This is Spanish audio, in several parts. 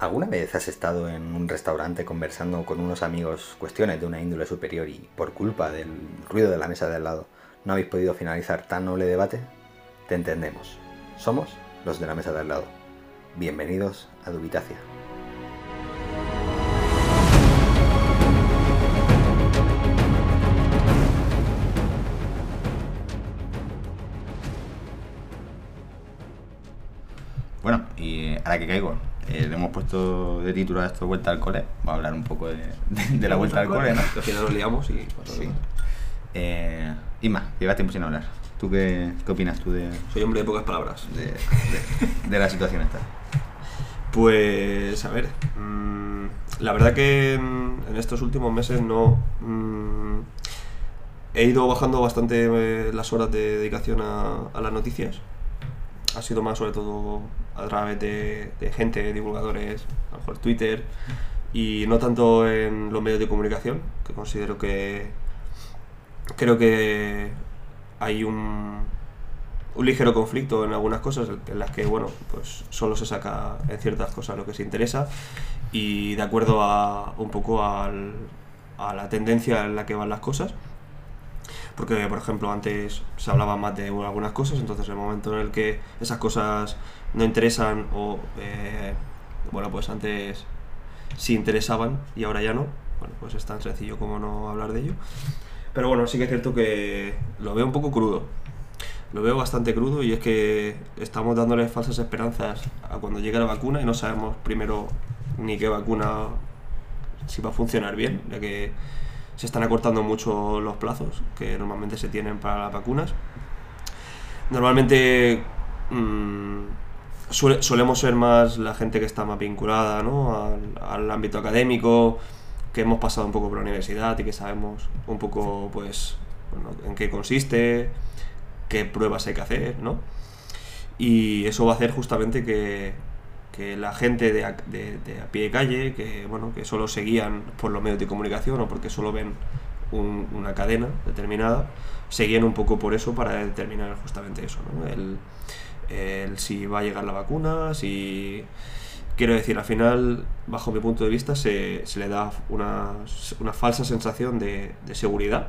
¿Alguna vez has estado en un restaurante conversando con unos amigos cuestiones de una índole superior y por culpa del ruido de la mesa de al lado no habéis podido finalizar tan noble debate? Te entendemos. Somos los de la mesa de al lado. Bienvenidos a Dubitacia. Bueno, y ahora que caigo, eh, le hemos puesto de título a esto Vuelta al Cole. Vamos a hablar un poco de, de- de la Vuelta al Cole, ¿no? Al final nos liamos y pasa Sí. Eh, Isma, llevas tiempo sin hablar. ¿Tú qué, qué opinas tú de, Soy hombre de pocas palabras. de, de- de la situación esta? Pues, a ver, mm, la verdad que en, estos últimos meses no... mm, he ido bajando bastante eh, las horas de dedicación a, a las noticias. Ha sido más sobre todo a través de, gente, divulgadores, a lo mejor Twitter, y no tanto en los medios de comunicación, que considero que creo que hay un, un ligero conflicto en algunas cosas en las que, bueno, pues solo se saca en ciertas cosas lo que se interesa y de acuerdo a un poco al- a la tendencia en la que van las cosas. Porque, por ejemplo, antes se hablaba más de algunas cosas, entonces en el momento en el que esas cosas no interesan o, eh, bueno, pues antes sí interesaban y ahora ya no, bueno, pues es tan sencillo como no hablar de ello. Pero bueno, sí que es cierto que lo veo un poco crudo. Lo veo bastante crudo y es que estamos dándole falsas esperanzas a cuando llegue la vacuna y no sabemos primero ni qué vacuna si va a funcionar bien, ya que se están acortando mucho los plazos que normalmente se tienen para las vacunas. Normalmente mm, suele- solemos ser más la gente que está más vinculada ¿no? al, al ámbito académico, que hemos pasado un poco por la universidad y que sabemos un poco pues bueno, en qué consiste, qué pruebas hay que hacer, ¿no? Y eso va a hacer justamente que, que la gente de a, de- a pie de calle, que, bueno, que solo se guían por los medios de comunicación o porque solo ven un- una cadena determinada, se guían un poco por eso para determinar justamente eso, ¿no? El, el si va a llegar la vacuna, si... Quiero decir, al final, bajo mi punto de vista, se, le da una, una falsa sensación de, de seguridad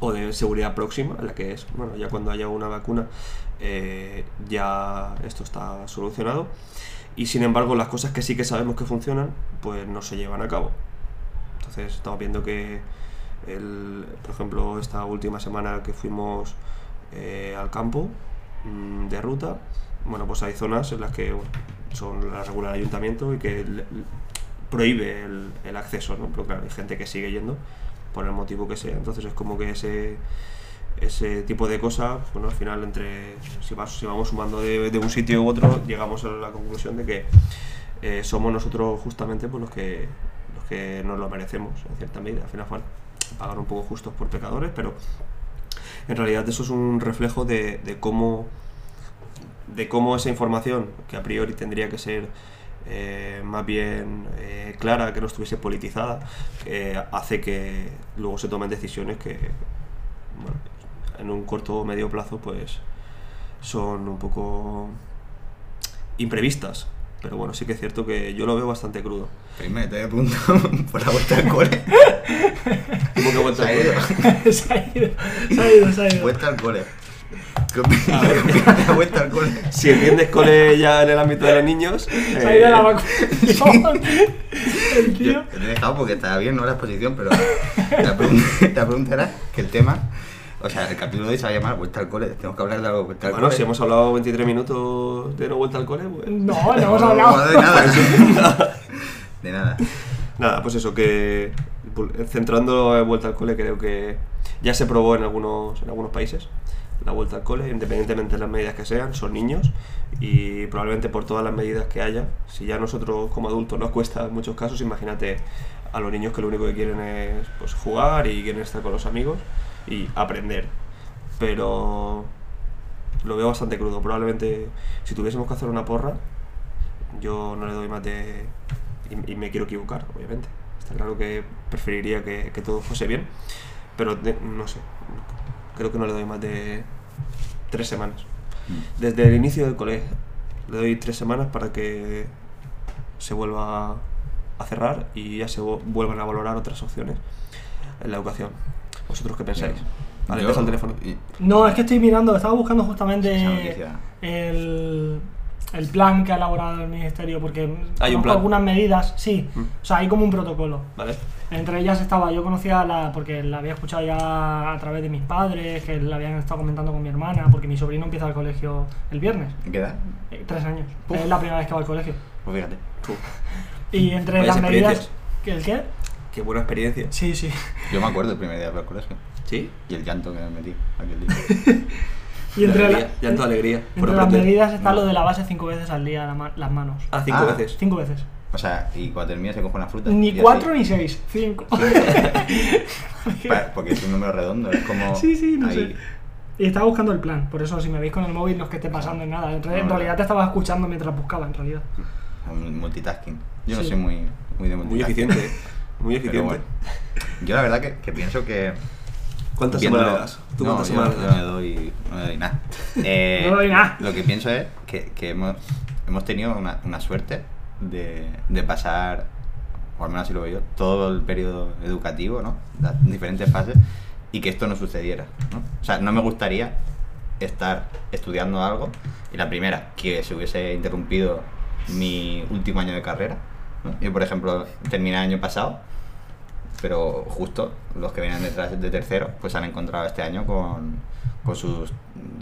o de seguridad próxima, la que es, bueno, ya cuando haya una vacuna eh, ya esto está solucionado. Y sin embargo, las cosas que sí que sabemos que funcionan, pues no se llevan a cabo. Entonces, estamos viendo que, el, por ejemplo, esta última semana que fuimos eh, al campo mm, de ruta, bueno, pues hay zonas en las que son las regula el ayuntamiento y que le- le- prohíbe el, el acceso, ¿no? Pero claro, hay gente que sigue yendo por el motivo que sea. Entonces es como que ese, ese tipo de cosas, bueno, al final entre si, vamos sumando de, un sitio u otro, llegamos a la conclusión de que eh, somos nosotros justamente pues, los que los que nos lo merecemos en cierta medida. Al final bueno, pagar un poco justos por pecadores, pero en realidad eso es un reflejo de, cómo de cómo esa información, que a priori tendría que ser eh, más bien eh, clara, que no estuviese politizada, hace que luego se tomen decisiones que, bueno, en un corto o medio plazo, pues son un poco imprevistas. Pero bueno, sí que es cierto que yo lo veo bastante crudo. Primero te había preguntado por la vuelta al cole. ¿Cómo que vuelta Se ha al ido. cole? se ha ido, se ha ido, se ha ido. Vuelta al cole. ¿Qué opinas qué opinas de la vuelta al cole? Si entiendes cole ya en el ámbito de los niños, Se ha ido eh, la vacunación. El tío. yo te he dejado porque estaba bien, no la exposición, pero la pregunta, la pregunta era que el tema, o sea, el capítulo de hoy se va a llamar Vuelta al cole. Tenemos que hablar de algo de vuelta al bueno, cole. si hemos hablado 23 minutos de no vuelta al cole, pues... No, no hemos hablado. no, de nada. De nada. Nada, pues eso, que centrando en vuelta al cole, creo que ya se probó en algunos, en algunos países la vuelta al cole, independientemente de las medidas que sean, son niños y probablemente por todas las medidas que haya, si ya a nosotros como adultos nos cuesta en muchos casos, imagínate a los niños que lo único que quieren es pues, jugar y quieren estar con los amigos y aprender. Pero lo veo bastante crudo. Probablemente si tuviésemos que hacer una porra, yo no le doy más de... Y, y me quiero equivocar, obviamente. Está claro que preferiría que, que todo fuese bien, pero de- no sé. Creo que no le doy más de tres semanas. Desde el inicio del colegio le doy tres semanas para que se vuelva a cerrar y ya se vu- vuelvan a valorar otras opciones en la educación. ¿Vosotros qué pensáis? Vale, Yo- el teléfono. y- No, es que estoy mirando, estaba buscando justamente el, el plan que ha elaborado el ministerio, porque Hay un plan. algunas medidas, sí, Mm. o sea, hay como un protocolo. ¿Vale? Entre ellas estaba, yo conocía la, porque la había escuchado ya a través de mis padres, que la habían estado comentando con mi hermana, porque mi sobrino empieza el colegio el viernes, ¿En qué edad? eh, tres años, Uf. es la primera vez que va al colegio. Pues fíjate. Y entre las medidas... experiencias. ¿que ¿El qué? Qué buena experiencia. Sí, sí. Yo me acuerdo el primer día del colegio. ¿Sí? Y el llanto que me metí aquel día. Y entre, la- alegría, llanto de alegría. entre las medidas está No. lo de la base cinco veces al día la ma- las manos. Ah, cinco Ah. veces. Cinco veces. O sea, y cuando termina se coge una fruta. Ni así. cuatro ni seis, cinco. Porque es un número redondo, es como. Sí, sí, no ahí. sé. Y estaba buscando el plan, por eso si me veis con el móvil no es que esté pasando en nada. En, re- en No, no. realidad te estaba escuchando mientras buscaba, en realidad. Multitasking. Yo no soy muy, muy de Muy multitasking. eficiente. Muy eficiente. bueno. Yo la verdad que, que pienso que. ¿Cuántas semanas le das? ¿Tú no, cuántas yo, semanas no le doy, no le doy nada. Eh, No le doy nada. Lo que pienso es que, que hemos, hemos tenido una, una suerte de, de pasar, o al menos así lo veo yo, todo el periodo educativo, ¿no? Las diferentes fases, y que esto no sucediera, ¿no? O sea, no me gustaría estar estudiando algo y la primera, que se hubiese interrumpido mi último año de carrera. Yo, por ejemplo, terminé el año pasado pero justo los que vienen detrás de tercero pues han encontrado este año con, con sus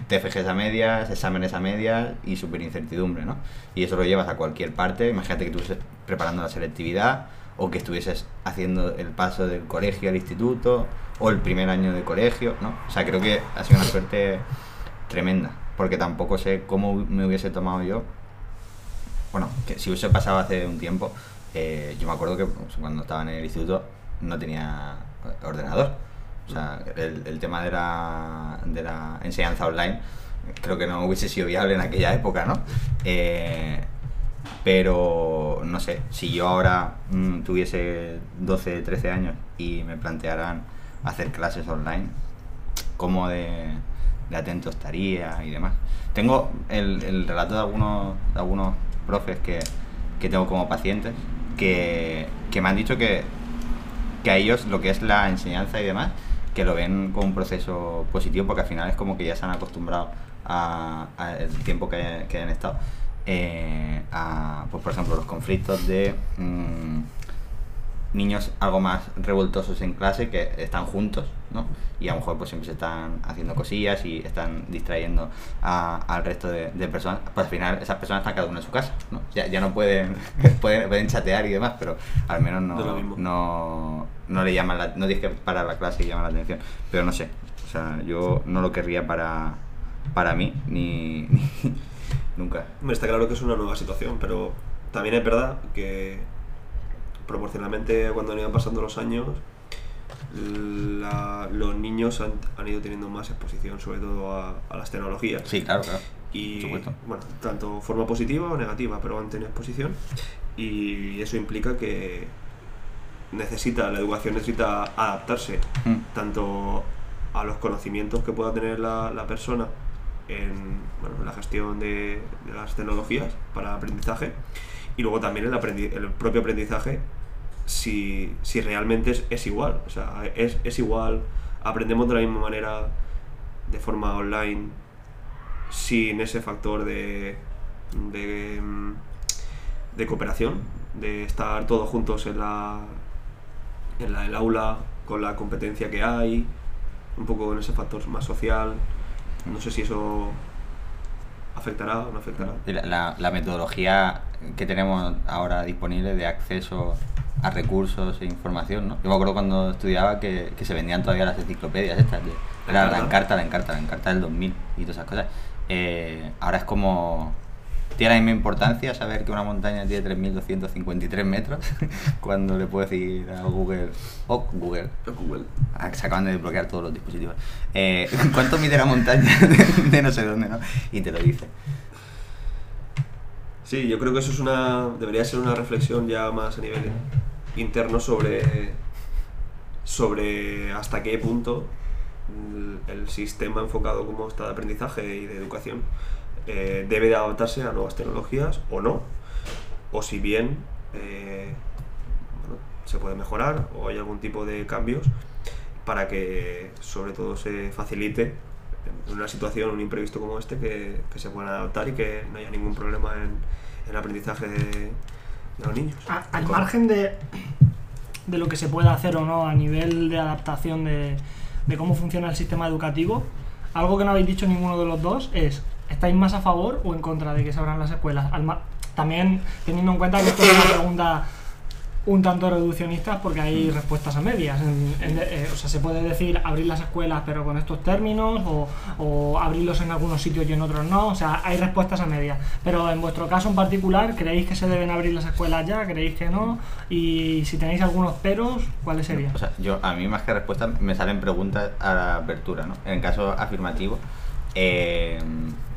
TFGs a medias, exámenes a medias y súper incertidumbre, ¿no? Y eso lo llevas a cualquier parte, imagínate que tú estés preparando la selectividad o que estuvieses haciendo el paso del colegio al instituto o el primer año de colegio, ¿no? O sea, creo que ha sido una suerte tremenda, porque tampoco sé cómo me hubiese tomado yo bueno, que si hubiese pasado hace un tiempo, eh, yo me acuerdo que cuando estaba en el instituto no tenía ordenador. O sea, el, el tema de la, de la enseñanza online creo que no hubiese sido viable en aquella época, ¿no? Eh, pero, no sé, si yo ahora mm, tuviese 12, 13 años y me plantearan hacer clases online, cómo de, de atento estaría y demás. Tengo el, el relato de algunos, de algunos profes que, que tengo como pacientes que, que me han dicho que, que a ellos lo que es la enseñanza y demás, que lo ven como un proceso positivo porque al final es como que ya se han acostumbrado a- al tiempo que, que hayan estado. eh, a, pues por ejemplo, los conflictos de mm, niños algo más revoltosos en clase que están juntos, ¿no? Y a lo mejor pues siempre se están haciendo cosillas y están distrayendo a- al resto de, de personas. Pues al final esas personas están cada uno en su casa, ¿no? Ya, ya no pueden, pueden, pueden chatear y demás, pero al menos No no, no, le llaman la, no tienes que parar la clase y llamar la atención. Pero no sé, o sea, yo no lo querría para, para mí, ni, ni nunca. Está claro que es una nueva situación, pero también es verdad que proporcionalmente cuando han ido pasando los años, la- los niños han, han ido teniendo más exposición, sobre todo a, a las tecnologías. Sí, claro, claro. Y, supuesto. bueno, tanto forma positiva o negativa, pero han tenido exposición. Y eso implica que necesita, la educación necesita adaptarse Mm. tanto a los conocimientos que pueda tener la, la persona en bueno, la gestión de, de las tecnologías para aprendizaje y luego también el, el propio aprendizaje si, si realmente es, es igual. O sea, es, es igual, aprendemos de la misma manera de forma online sin ese factor de, de, mm, de cooperación, de estar todos juntos en la, en la, el aula con la competencia que hay, un poco en ese factor más social. No sé si eso afectará o no afectará. La, la- metodología que tenemos ahora disponible de acceso a recursos e información, ¿no? Yo me acuerdo cuando estudiaba que, que se vendían todavía las enciclopedias estas, de, La la encarta, la encarta, la encarta del 2000 y todas esas cosas. Eh, ahora es como... Tiene la misma importancia saber que una montaña tiene 3.253 metros cuando le puedes decir a Google, oh Google, Google. Ah, se acaban de desbloquear todos los dispositivos. Eh, ¿Cuánto mide la montaña de, de no sé dónde, no? Y te lo dice. Sí, yo creo que eso es una. debería ser una reflexión ya más a nivel interno sobre. sobre hasta qué punto el, el sistema enfocado como está de aprendizaje y de educación eh, debe de adaptarse a nuevas tecnologías o no. o si bien eh, bueno, se puede mejorar o hay algún tipo de cambios para que sobre todo se facilite en una situación, un imprevisto como este, que, que se puedan adaptar y que no haya ningún problema en, en el aprendizaje de, de los niños. A- al margen de, de lo que se pueda hacer o no a nivel de adaptación de, de cómo funciona el sistema educativo, algo que no habéis dicho ninguno de los dos es, ¿estáis más a favor o en contra de que se abran las escuelas? También teniendo en cuenta que esto es una pregunta un tanto reduccionista porque hay respuestas a medias. En- en- eh, o sea, se puede decir abrir las escuelas pero con estos términos o, o abrirlos en algunos sitios y en otros no. O sea, hay respuestas a medias. Pero en vuestro caso en particular, ¿creéis que se deben abrir las escuelas ya? ¿Creéis que no? Y si tenéis algunos peros, ¿cuáles serían? O sea, yo, a mí más que respuestas me salen preguntas a la apertura, ¿no? En caso afirmativo, eh,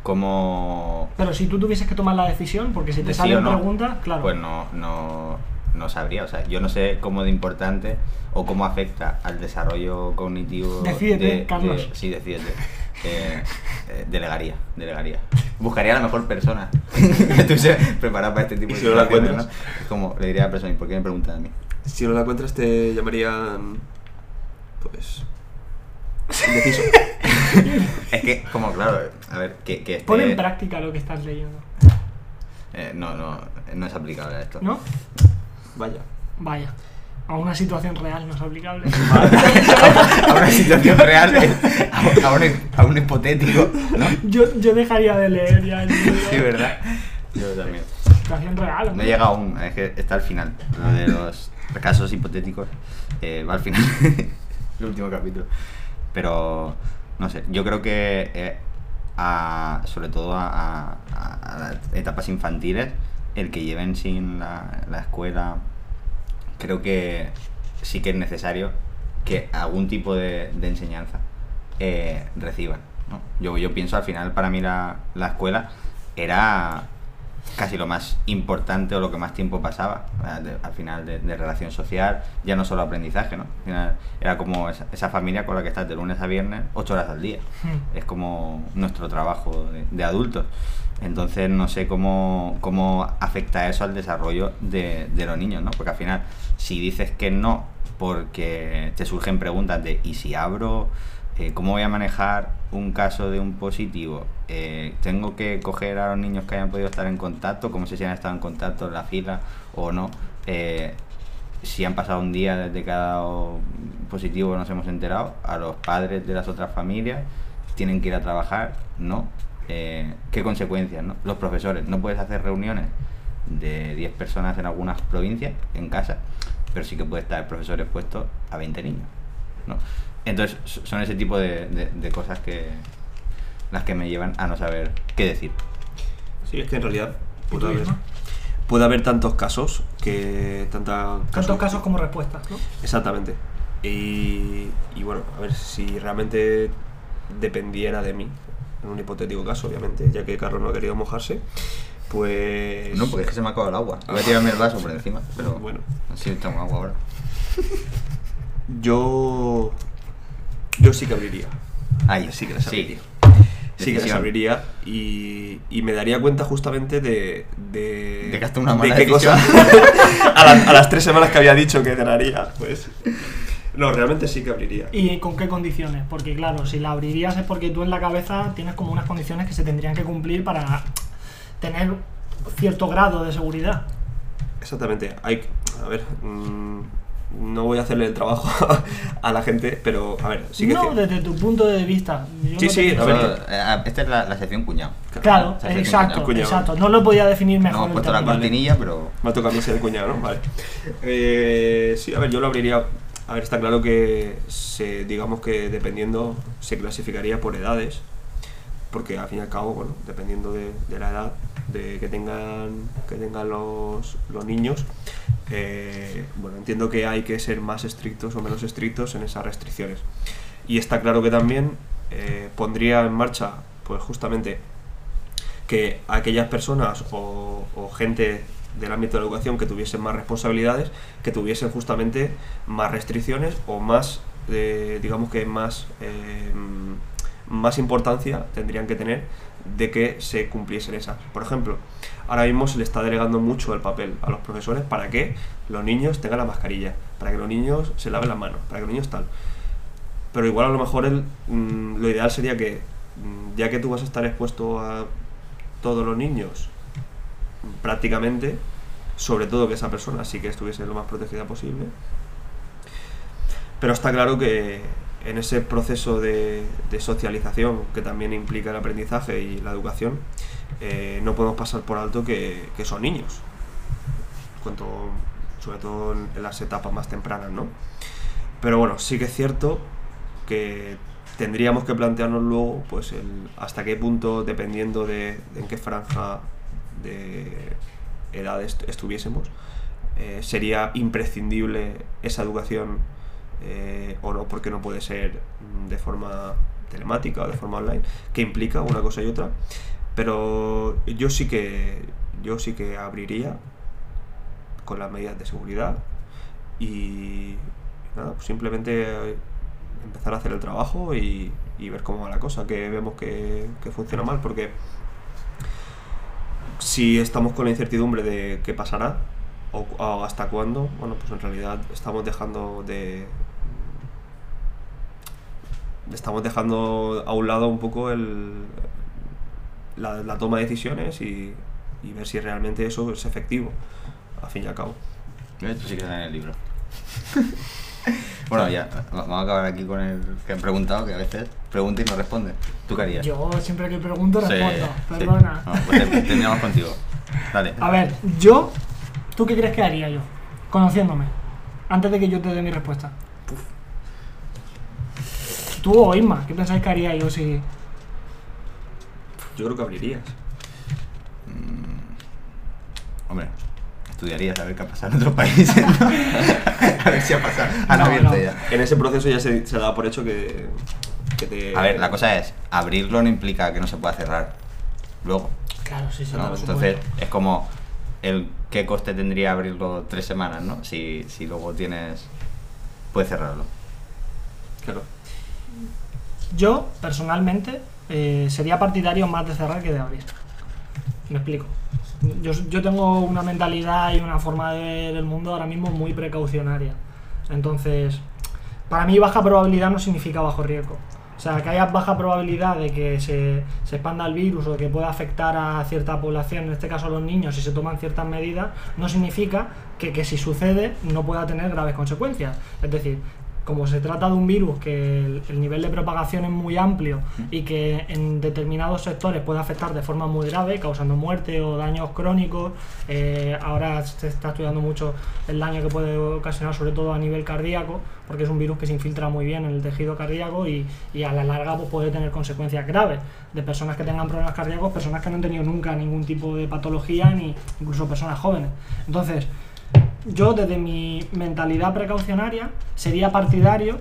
¿cómo, Pero si tú tuvieses que tomar la decisión, porque si te ¿De sí salen no? preguntas, claro. Pues no, no, no sabría. O sea, yo no sé cómo de importante o cómo afecta al desarrollo cognitivo. Decídete, de, Carlos. de- sí, decídete. Eh, eh, delegaría, delegaría. Buscaría a la mejor persona que estuviese preparada para este tipo ¿Y de si no la situaciones, encuentras? ¿no? Es como le diría a la persona, ¿y por qué me preguntan a mí? Si no la encuentras te llamarían pues indeciso. Es que, como claro, a ver, que, que Pon en práctica lo que estás leyendo. eh, no, no, no es aplicable a esto. ¿No? Vaya. Vaya. A una situación real no es aplicable. a una situación real, a, a un, a un hipotético, ¿no? yo, yo dejaría de leer ya el libro. Sí, ¿verdad? Yo también. Situación real. No hombre. llega aún, es que está al final. Lo de los casos hipotéticos eh, va al final. el último capítulo. Pero, no sé, yo creo que eh, a- sobre todo a, las etapas infantiles, el que lleven sin la, la escuela, creo que sí que es necesario que algún tipo de, de enseñanza eh, reciban. Yo, yo pienso al final, para mí la, la escuela era casi lo más importante o lo que más tiempo pasaba eh, de- al final de, de relación social, ya no solo aprendizaje, ¿no? Al final era como esa, esa familia con la que estás de lunes a viernes, ocho horas al día. Hmm. Es como nuestro trabajo de, de adultos. Entonces no sé cómo, cómo afecta eso al desarrollo de, de los niños, ¿no? Porque al final, si dices que no, porque te surgen preguntas de ¿y si abro? Eh, ¿Cómo voy a manejar un caso de un positivo? Eh, ¿Tengo que coger a los niños que hayan podido estar en contacto? ¿Cómo sé si han estado en contacto en la fila o no? Eh, si han pasado un día desde que ha dado positivo nos hemos enterado, a los padres de las otras familias tienen que ir a trabajar, no. ¿Qué consecuencias? No? Los profesores, no puedes hacer reuniones de 10 personas en algunas provincias, en casa, pero sí que puede estar el profesor expuesto a 20 niños. ¿no? Entonces, so- son ese tipo de, de- de cosas que las que me llevan a no saber qué decir. Sí, es que en realidad ¿Y tú, puede haber, puede haber tantos casos que tanta Tantos casos como respuestas, ¿no? Exactamente. Y, y bueno, a ver si realmente dependiera de mí, en un hipotético caso, obviamente, ya que Carlos no ha querido mojarse, pues... No, porque es que se me ha acabado el agua. Voy a tirarme el vaso por encima, pero Bueno. así tengo agua ahora. Yo... Yo sí que abriría. Ahí, Sí que las sí. abriría. Sí que las abriría y, y me daría cuenta justamente de... De, De que hasta una mala qué cosa... a, la- a las tres semanas que había dicho que cerraría, pues... No, realmente sí que abriría. ¿Y con qué condiciones? Porque claro, si la abrirías es porque tú en la cabeza tienes como unas condiciones que se tendrían que cumplir para tener cierto grado de seguridad. Exactamente. Hay, a ver, mm, no voy a hacerle el trabajo a la gente, pero a ver, sí que no, desde tu punto de vista. Yo Sí, no sí, a ver, eh, esta es la, la sección cuñado. Claro, exacto, cuñado. exacto. No lo podía definir No mejor. hemos el puesto la cortinilla, pero Me ha tocado a mí ser el cuñado, ¿no? Vale. Eh, sí, a ver, yo lo abriría. A ver, está claro que se, digamos que dependiendo, se clasificaría por edades, porque al fin y al cabo, bueno, dependiendo de, de la edad de que tengan, que tengan los, los niños, eh, bueno, entiendo que hay que ser más estrictos o menos estrictos en esas restricciones. Y está claro que también eh, pondría en marcha, pues justamente, que aquellas personas o, gente del ámbito de la educación que tuviesen más responsabilidades, que tuviesen justamente más restricciones o más, eh, digamos que más, eh, más importancia tendrían que tener de que se cumpliesen esas. Por ejemplo, ahora mismo se le está delegando mucho el papel a los profesores para que los niños tengan la mascarilla, para que los niños se laven las manos, para que los niños tal. Pero igual a lo mejor el, mm, lo ideal sería que, mm, ya que tú vas a estar expuesto a todos los niños, mm, prácticamente, sobre todo que esa persona sí que estuviese lo más protegida posible. Pero está claro que en ese proceso de, socialización que también implica el aprendizaje y la educación, eh, no podemos pasar por alto que, son niños. Cuanto, sobre todo en, las etapas más tempranas, ¿no? Pero bueno, sí que es cierto que tendríamos que plantearnos luego pues hasta qué punto, dependiendo de, en qué franja de edad est- estuviésemos, eh, sería imprescindible esa educación eh, o no, porque no puede ser mm, de forma telemática o de forma online, que implica una cosa y otra. Pero yo sí que yo sí que abriría con las medidas de seguridad y nada, pues simplemente eh, empezar a hacer el trabajo y, ver cómo va la cosa, que vemos que, funciona mal, porque si estamos con la incertidumbre de qué pasará o hasta cuándo, bueno, pues en realidad estamos dejando de estamos dejando a un lado un poco el, la, la toma de decisiones y, y ver si realmente eso es efectivo, a fin y al cabo. Esto sí que está en el libro. bueno, ya, va- vamos a acabar aquí con el que han preguntado, que a veces pregunta y no responde. ¿Tú qué harías? Yo siempre que pregunto Sí, respondo. sí. Perdona. No, pues te- terminamos contigo. Dale. A ver, yo. ¿Tú qué crees que haría yo? Conociéndome. Antes de que yo te dé mi respuesta. Tú o Isma, ¿qué pensáis que haría yo si. Yo creo que abrirías. Hombre, estudiarías a ver qué ha pasado en otros países. ¿no? a ver si ha pasado. Han No, abierto no. ya. En ese proceso ya se, se da por hecho que, que te... A ver, la cosa es, abrirlo no implica que no se pueda cerrar. Luego. Claro, sí, sí. ¿no? Entonces, supuesto. es como el qué coste tendría abrirlo tres semanas, ¿no? Si, si luego tienes. Puedes cerrarlo. Claro. Yo, personalmente, eh, sería partidario más de cerrar que de abrir. Me explico. Yo, yo tengo una mentalidad y una forma de ver el mundo ahora mismo muy precaucionaria. Entonces, para mí baja probabilidad no significa bajo riesgo. O sea, que haya baja probabilidad de que se, se expanda el virus o que pueda afectar a cierta población, en este caso a los niños, si se toman ciertas medidas, no significa que, que si sucede no pueda tener graves consecuencias. Es decir, como se trata de un virus que el, el nivel de propagación es muy amplio y que en determinados sectores puede afectar de forma muy grave, causando muerte o daños crónicos, eh, ahora se está estudiando mucho el daño que puede ocasionar, sobre todo a nivel cardíaco, porque es un virus que se infiltra muy bien en el tejido cardíaco y, y a la larga pues, puede tener consecuencias graves de personas que tengan problemas cardíacos, personas que no han tenido nunca ningún tipo de patología, ni incluso personas jóvenes. Entonces, yo desde mi mentalidad precaucionaria sería partidario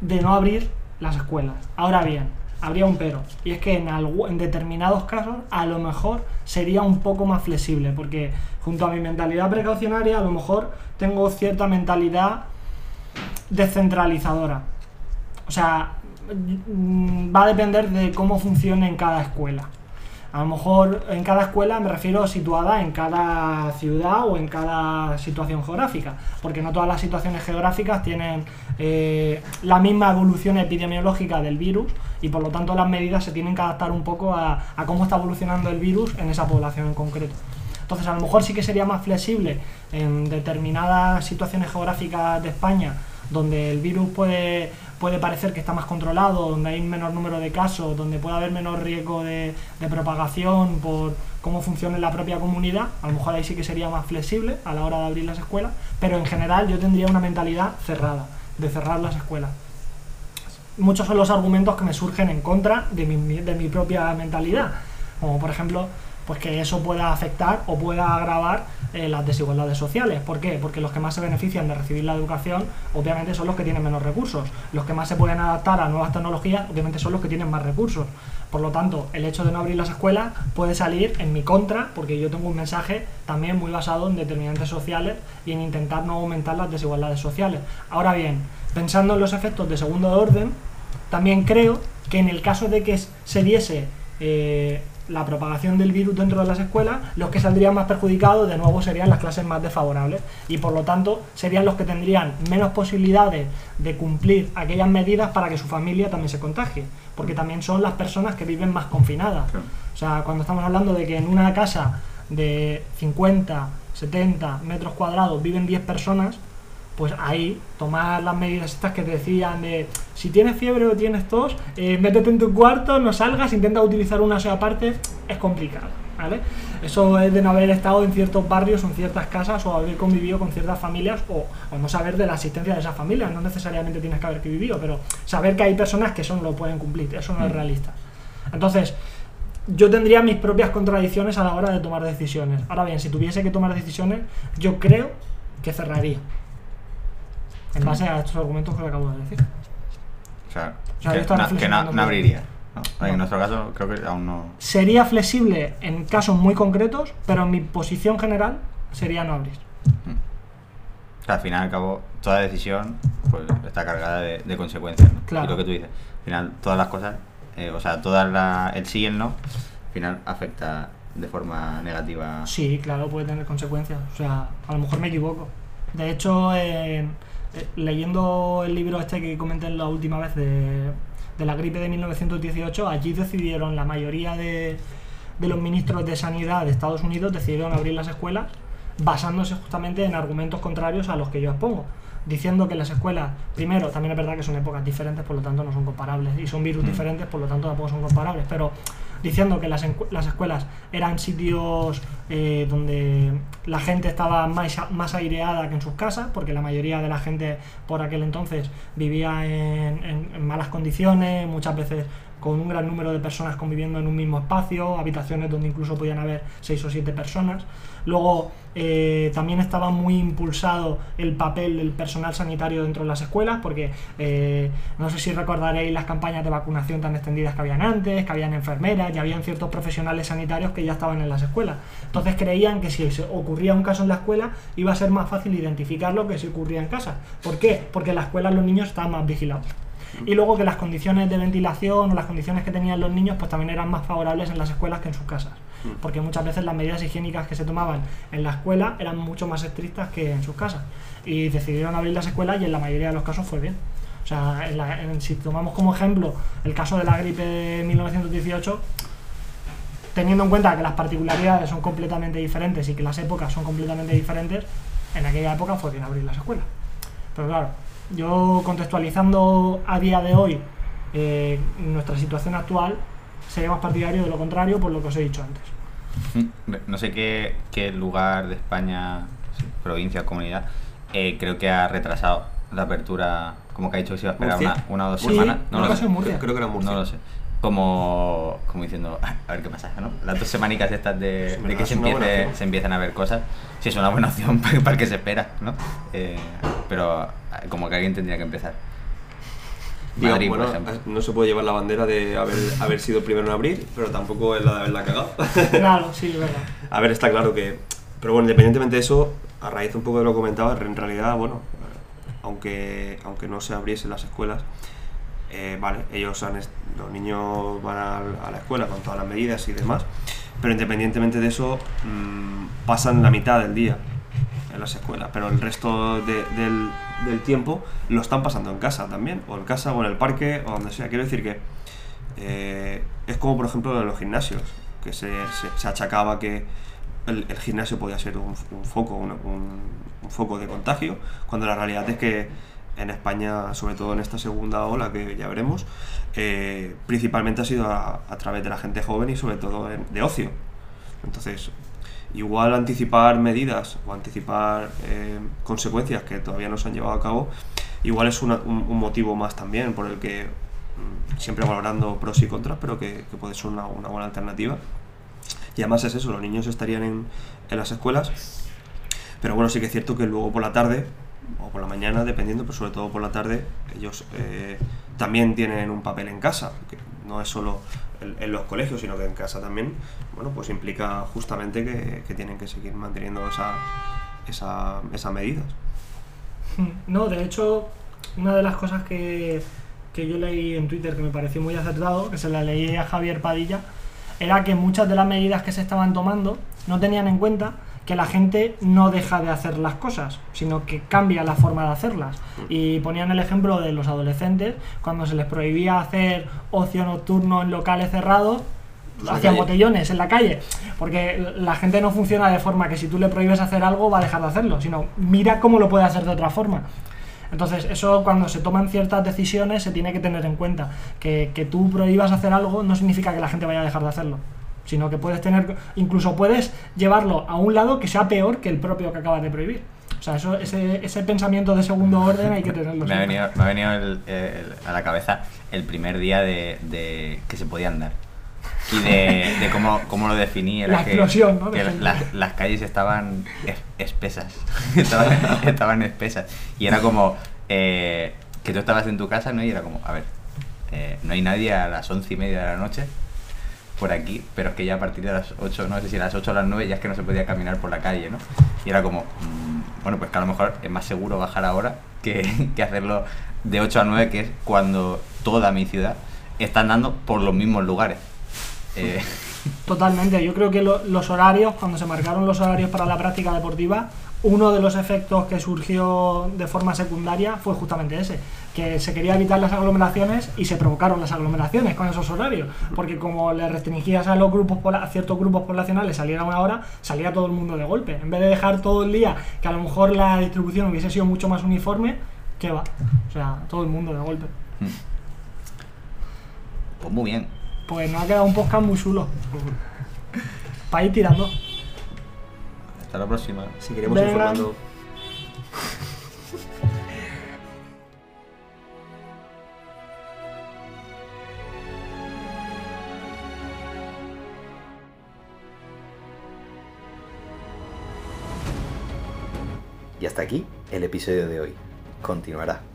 de no abrir las escuelas. Ahora bien, habría un pero, y es que en, determinados casos a lo mejor sería un poco más flexible, porque junto a mi mentalidad precaucionaria a lo mejor tengo cierta mentalidad descentralizadora. O sea, mm, va a depender de cómo funcione en cada escuela. A lo mejor en cada escuela me refiero situada en cada ciudad o en cada situación geográfica, porque no todas las situaciones geográficas tienen eh, la misma evolución epidemiológica del virus y por lo tanto las medidas se tienen que adaptar un poco a, a cómo está evolucionando el virus en esa población en concreto. Entonces a lo mejor sí que sería más flexible en determinadas situaciones geográficas de España donde el virus puede, puede parecer que está más controlado, donde hay menor número de casos, donde puede haber menor riesgo de, propagación por cómo funciona la propia comunidad, a lo mejor ahí sí que sería más flexible a la hora de abrir las escuelas, pero en general yo tendría una mentalidad cerrada, de cerrar las escuelas. Muchos son los argumentos que me surgen en contra de mi, de mi propia mentalidad, como por ejemplo pues que eso pueda afectar o pueda agravar eh, las desigualdades sociales. ¿Por qué? Porque los que más se benefician de recibir la educación, obviamente, son los que tienen menos recursos. Los que más se pueden adaptar a nuevas tecnologías, obviamente, son los que tienen más recursos. Por lo tanto, el hecho de no abrir las escuelas puede salir en mi contra, porque yo tengo un mensaje también muy basado en determinantes sociales y en intentar no aumentar las desigualdades sociales. Ahora bien, pensando en los efectos de segundo orden, También creo que en el caso de que se diese eh, la propagación del virus dentro de las escuelas, los que saldrían más perjudicados de nuevo serían las clases más desfavorables y por lo tanto serían los que tendrían menos posibilidades de cumplir aquellas medidas para que su familia también se contagie, porque también son las personas que viven más confinadas. Claro. O sea, cuando estamos hablando de que en una casa de 50, 70 metros cuadrados viven 10 personas, pues ahí tomar las medidas estas que te decían de si tienes fiebre o tienes tos, eh, métete en tu cuarto, no salgas, intenta utilizar una sola parte, es complicado, ¿vale? Eso es de no haber estado en ciertos barrios o en ciertas casas o haber convivido con ciertas familias o, o no saber de la existencia de esas familias, no necesariamente tienes que haber vivido, pero saber que hay personas que eso no lo pueden cumplir, eso no es Mm. realista. Entonces, yo tendría mis propias contradicciones a la hora de tomar decisiones. Ahora bien, si tuviese que tomar decisiones, yo creo que cerraría. En base a estos argumentos que le acabo de decir. O sea, O sea, que, na- no, abriría. ¿no? No. En nuestro caso, creo que aún no. Sería flexible en casos muy concretos, pero en mi posición general sería no abrir. O sea, al final y al cabo, toda decisión pues, está cargada de, de consecuencias. ¿no? Claro. Y lo que tú dices, al final, todas las cosas, eh, o sea, toda la, el sí y el no, al final afecta de forma negativa. Sí, claro, puede tener consecuencias. O sea, a lo mejor me equivoco. De hecho, en- eh, leyendo el libro este que comenté la última vez de, de la gripe de 1918, allí decidieron, la mayoría de, de los ministros de sanidad de Estados Unidos decidieron abrir las escuelas basándose justamente en argumentos contrarios a los que yo expongo. Diciendo que las escuelas, primero, también es verdad que son épocas diferentes, por lo tanto no son comparables, y son virus Mm. diferentes, por lo tanto tampoco son comparables, pero diciendo que las, las escuelas eran sitios eh, donde la gente estaba más, más aireada que en sus casas, porque la mayoría de la gente por aquel entonces vivía en malas condiciones, muchas veces con un gran número de personas conviviendo en un mismo espacio, habitaciones donde incluso podían haber seis o siete personas. Luego eh, también estaba muy impulsado el papel del personal sanitario dentro de las escuelas, porque eh, no sé si recordaréis las campañas de vacunación tan extendidas que habían antes, que habían enfermeras y habían ciertos profesionales sanitarios que ya estaban en las escuelas. Entonces creían que si ocurría un caso en la escuela iba a ser más fácil identificarlo que si ocurría en casa. ¿Por qué? Porque en la escuela los niños estaban más vigilados. Y luego que las condiciones de ventilación o las condiciones que tenían los niños pues también eran más favorables en las escuelas que en sus casas. Porque muchas veces las medidas higiénicas que se tomaban en la escuela eran mucho más estrictas que en sus casas. Y decidieron abrir las escuelas y en la mayoría de los casos fue bien. O sea, en la- en- si tomamos como ejemplo el caso de la gripe de 1918, teniendo en cuenta que las particularidades son completamente diferentes y que las épocas son completamente diferentes, en aquella época fue bien abrir las escuelas. Pero claro, yo contextualizando a día de hoy eh, nuestra situación actual, sería más partidario de lo contrario por lo que os he dicho antes. No sé qué, qué lugar de España, provincia o comunidad, eh, creo que ha retrasado la apertura, como que ha dicho que se iba a esperar una, una o dos Sí, semanas. no lo sé. Creo que era Murcia. No lo sé. Como, como diciendo, a ver qué pasa, ¿no? Las dos semanicas estas de, de que se, empiece, se empiezan a ver cosas, sí es una buena opción para, para el que se espera, ¿no? Eh, pero como que alguien tendría que empezar. Digo, Madrid, bueno, por ejemplo. no se puede llevar la bandera de haber, haber sido el primero en abrir, pero tampoco es la de haberla cagado. Claro, sí, es verdad. A ver, está claro que. Pero bueno, independientemente de eso, a raíz un poco de lo que comentaba, en realidad, bueno, eh, aunque, aunque no se abriesen las escuelas, eh, vale, ellos han los niños van a, la escuela con todas las medidas y demás, pero independientemente de eso, mm, pasan la mitad del día en las escuelas, pero el resto de- del, del tiempo lo están pasando en casa también, o en casa, o en el parque, o donde sea. Quiero decir que eh, es como, por ejemplo, en los gimnasios, que se, se- achacaba que el, el gimnasio podía ser un, foco, un, foco de contagio, cuando la realidad es que en España, sobre todo en esta segunda ola que ya veremos, eh, principalmente ha sido a, través de la gente joven y sobre todo de ocio. Entonces, igual anticipar medidas o anticipar eh, consecuencias que todavía no se han llevado a cabo, igual es una- un, un motivo más también por el que mm, siempre valorando pros y contras, pero que, que puede ser una, una buena alternativa. Y además es eso, los niños estarían en, en las escuelas, pero bueno, sí que es cierto que luego por la tarde, o por la mañana, dependiendo, pero sobre todo por la tarde, ellos eh, también tienen un papel en casa, que no es solo en, los colegios, sino que en casa también, bueno, pues implica justamente que, que tienen que seguir manteniendo esa, esa, esas medidas. No, de hecho, una de las cosas que, que yo leí en Twitter que me pareció muy acertado, que se la leí a Javier Padilla, era que muchas de las medidas que se estaban tomando no tenían en cuenta que la gente no deja de hacer las cosas, sino que cambia la forma de hacerlas. Y ponían el ejemplo de los adolescentes, cuando se les prohibía hacer ocio nocturno en locales cerrados, hacían calle. botellones en la calle, porque la gente no funciona de forma que si tú le prohíbes hacer algo va a dejar de hacerlo, sino mira cómo lo puede hacer de otra forma. Entonces, eso cuando se toman ciertas decisiones se tiene que tener en cuenta. Que, que tú prohíbas hacer algo no significa que la gente vaya a dejar de hacerlo. Sino que puedes tener, incluso puedes llevarlo a un lado que sea peor que el propio que acabas de prohibir. O sea, eso, ese, ese pensamiento de segundo orden hay que tenerlo. Me ha siempre. venido, me ha venido el- el- a la cabeza el primer día de, de que se podía andar. Y de, de cómo, cómo lo definí. Era La que, explosión, ¿no? que las, las calles estaban es- espesas. estaban, estaban espesas. Y era como eh, que tú estabas en tu casa, ¿no? Y era como, a ver, eh, no hay nadie a las once y media de la noche por aquí, pero es que ya a partir de las 8, no sé si a las 8 o las 9 ya es que no se podía caminar por la calle, ¿no? Y era como, mm, bueno, pues que a lo mejor es más seguro bajar ahora que, que hacerlo de 8 a 9, que es cuando toda mi ciudad está andando por los mismos lugares. Eh, Totalmente, yo creo que lo- los horarios, cuando se marcaron los horarios para la práctica deportiva, uno de los efectos que surgió de forma secundaria fue justamente ese, que se quería evitar las aglomeraciones y se provocaron las aglomeraciones con esos horarios, porque como le restringías a los grupos a ciertos grupos poblacionales salir a una hora, salía todo el mundo de golpe. En vez de dejar todo el día, que a lo mejor la distribución hubiese sido mucho más uniforme, ¿qué va? O sea, todo el mundo de golpe. pues muy bien. Pues nos ha quedado un podcast muy chulo. Para ir tirando. Hasta la próxima. Si queremos ir Venga. formando. Y hasta aquí el episodio de hoy. Continuará.